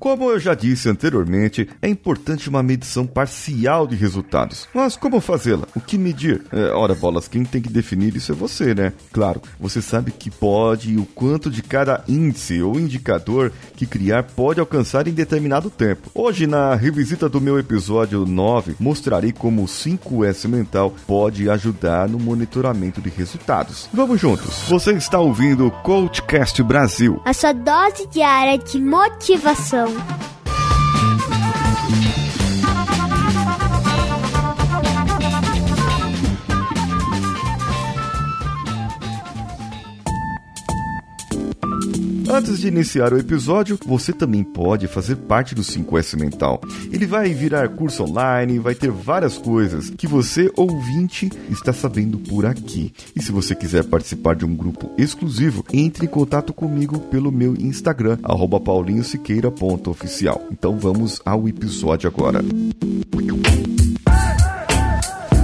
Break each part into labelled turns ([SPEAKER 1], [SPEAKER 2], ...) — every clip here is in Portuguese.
[SPEAKER 1] Como eu já disse anteriormente, é importante uma medição parcial de resultados. Mas como fazê-la? O que medir? É, ora, bolas, quem tem que definir isso é você, né? Claro, você sabe que pode e o quanto de cada índice ou indicador que criar pode alcançar em determinado tempo. Hoje, na revisita do meu episódio 9, mostrarei como o 5S mental pode ajudar no monitoramento de resultados. Vamos juntos. Você está ouvindo o Coachcast Brasil.
[SPEAKER 2] A sua dose diária de motivação. Tchau!
[SPEAKER 1] Antes de iniciar o episódio, você também pode fazer parte do 5S Mental. Ele vai virar curso online, vai ter várias coisas que você, ouvinte, está sabendo por aqui. E se você quiser participar de um grupo exclusivo, entre em contato comigo pelo meu Instagram, paulinhosiqueira.oficial. Então vamos ao episódio agora.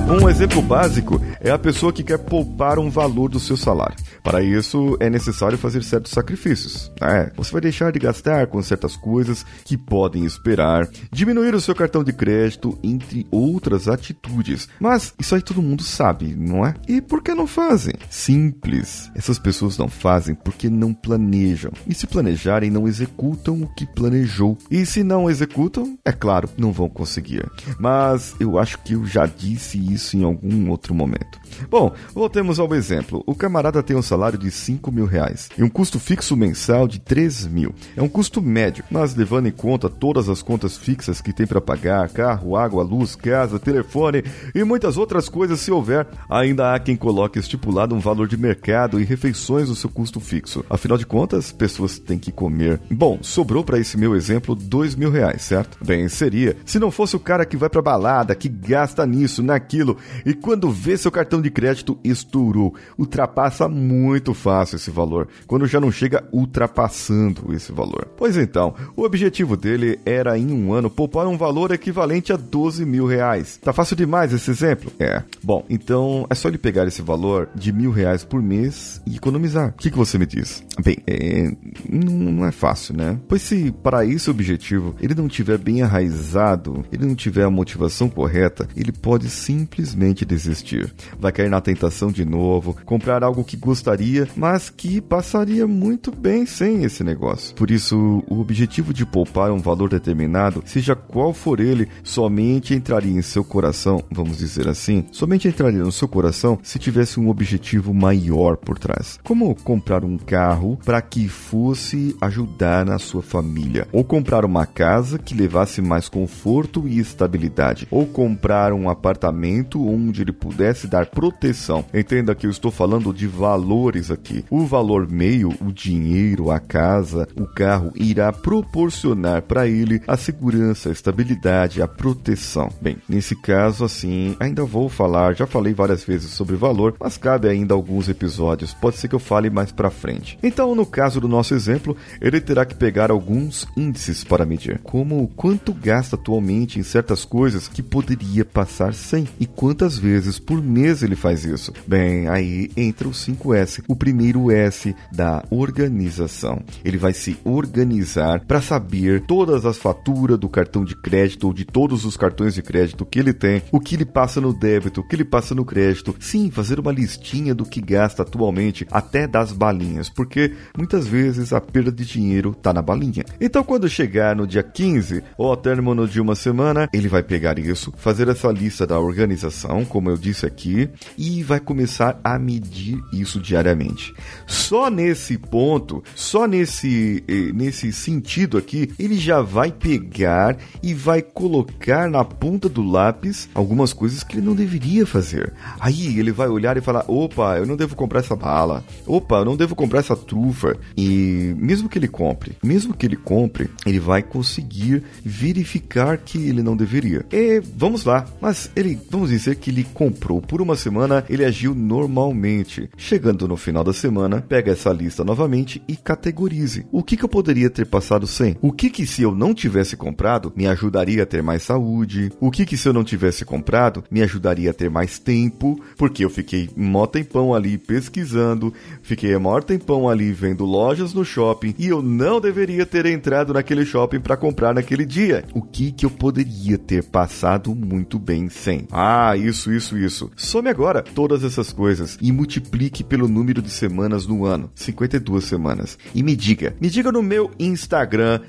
[SPEAKER 1] Um exemplo básico é a pessoa que quer poupar um valor do seu salário. Para isso, é necessário fazer certos sacrifícios. Né? Você vai deixar de gastar com certas coisas que podem esperar, diminuir o seu cartão de crédito, entre outras atitudes. Mas isso aí todo mundo sabe, não é? E por que não fazem? Simples. Essas pessoas não fazem porque não planejam. E se planejarem, não executam o que planejou. E se não executam, é claro, não vão conseguir. Mas eu acho que eu já disse isso isso em algum outro momento. Bom, voltemos ao exemplo. O camarada tem um salário de 5 mil reais e um custo fixo mensal de 3 mil. É um custo médio, mas levando em conta todas as contas fixas que tem para pagar, carro, água, luz, casa, telefone e muitas outras coisas se houver, ainda há quem coloque estipulado um valor de mercado e refeições no seu custo fixo. Afinal de contas, pessoas têm que comer. Bom, sobrou para esse meu exemplo 2 mil reais, certo? Bem, seria se não fosse o cara que vai pra balada, que gasta nisso, naquilo, e quando vê seu cartão de crédito estourou. Ultrapassa muito fácil esse valor, quando já não chega ultrapassando esse valor. Pois então, o objetivo dele era em um ano poupar um valor equivalente a 12 mil reais. Tá fácil demais esse exemplo? É. Bom, então é só ele pegar esse valor de mil reais por mês e economizar. O que, que você me diz? Bem, é, não é fácil, né? Pois se para esse objetivo ele não tiver bem enraizado, ele não tiver a motivação correta, ele pode simplesmente simplesmente desistir. Vai cair na tentação de novo, comprar algo que gostaria, mas que passaria muito bem sem esse negócio. Por isso, o objetivo de poupar um valor determinado, seja qual for ele, somente entraria em seu coração, vamos dizer assim, somente entraria no seu coração se tivesse um objetivo maior por trás. Como comprar um carro para que fosse ajudar na sua família, ou comprar uma casa que levasse mais conforto e estabilidade, ou comprar um apartamento onde ele pudesse dar proteção. Entenda que eu estou falando de valores aqui. O valor meio, o dinheiro, a casa, o carro, irá proporcionar para ele a segurança, a estabilidade, a proteção. Bem, nesse caso, assim, ainda vou falar, já falei várias vezes sobre valor, mas cabe ainda alguns episódios. Pode ser que eu fale mais para frente. Então, no caso do nosso exemplo, ele terá que pegar alguns índices para medir, como quanto gasta atualmente em certas coisas que poderia passar sem e quantas vezes por mês ele faz isso? Bem, aí entra o 5S, o primeiro S da organização. Ele vai se organizar para saber todas as faturas do cartão de crédito ou de todos os cartões de crédito que ele tem, o que ele passa no débito, o que ele passa no crédito. Sim, fazer uma listinha do que gasta atualmente, até das balinhas, porque muitas vezes a perda de dinheiro está na balinha. Então, quando chegar no dia 15 ou ao término de uma semana, ele vai pegar isso, fazer essa lista da organização organização, como eu disse aqui, e vai começar a medir isso diariamente. Só nesse ponto, só nesse, eh, nesse sentido aqui, ele já vai pegar e vai colocar na ponta do lápis algumas coisas que ele não deveria fazer. Aí ele vai olhar e falar: opa, eu não devo comprar essa bala, opa, eu não devo comprar essa trufa. E mesmo que ele compre, mesmo que ele compre, ele vai conseguir verificar que ele não deveria. E vamos lá, mas ele, vamos dizer que ele comprou por uma semana, ele agiu normalmente. Chegando no final da semana, pega essa lista novamente e categorize. O que, que eu poderia ter passado sem? O que que se eu não tivesse comprado me ajudaria a ter mais saúde? O que que se eu não tivesse comprado me ajudaria a ter mais tempo? Porque eu fiquei mó tempão ali pesquisando, fiquei maior tempão ali vendo lojas no shopping e eu não deveria ter entrado naquele shopping para comprar naquele dia. O que que eu poderia ter passado muito bem sem? Ah, isso, isso, isso. Some agora todas essas coisas e multiplique pelo número de semanas no ano, 52 semanas. E me diga, me diga no meu Instagram,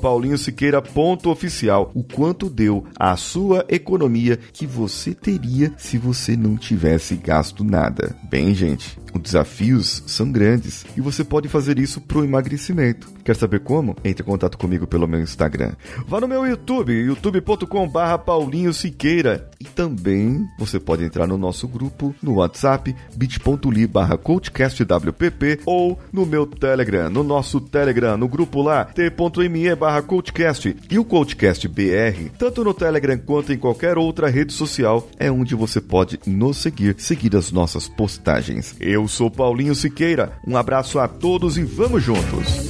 [SPEAKER 1] paulinhosiqueira.oficial, o quanto deu a sua economia que você teria se você não tivesse gasto nada. Bem, gente, os desafios são grandes e você pode fazer isso pro emagrecimento. Quer saber como? Entre em contato comigo pelo meu Instagram. Vá no meu YouTube, youtube.com/barra Paulinho Siqueira. E também você pode entrar no nosso grupo no WhatsApp, bit.ly barra coachcastwpp ou no meu Telegram, no nosso Telegram, no grupo lá, t.me barra coachcast. E o Coachcast BR, tanto no Telegram quanto em qualquer outra rede social, é onde você pode nos seguir, seguir as nossas postagens. Eu sou Paulinho Siqueira, um abraço a todos e vamos juntos!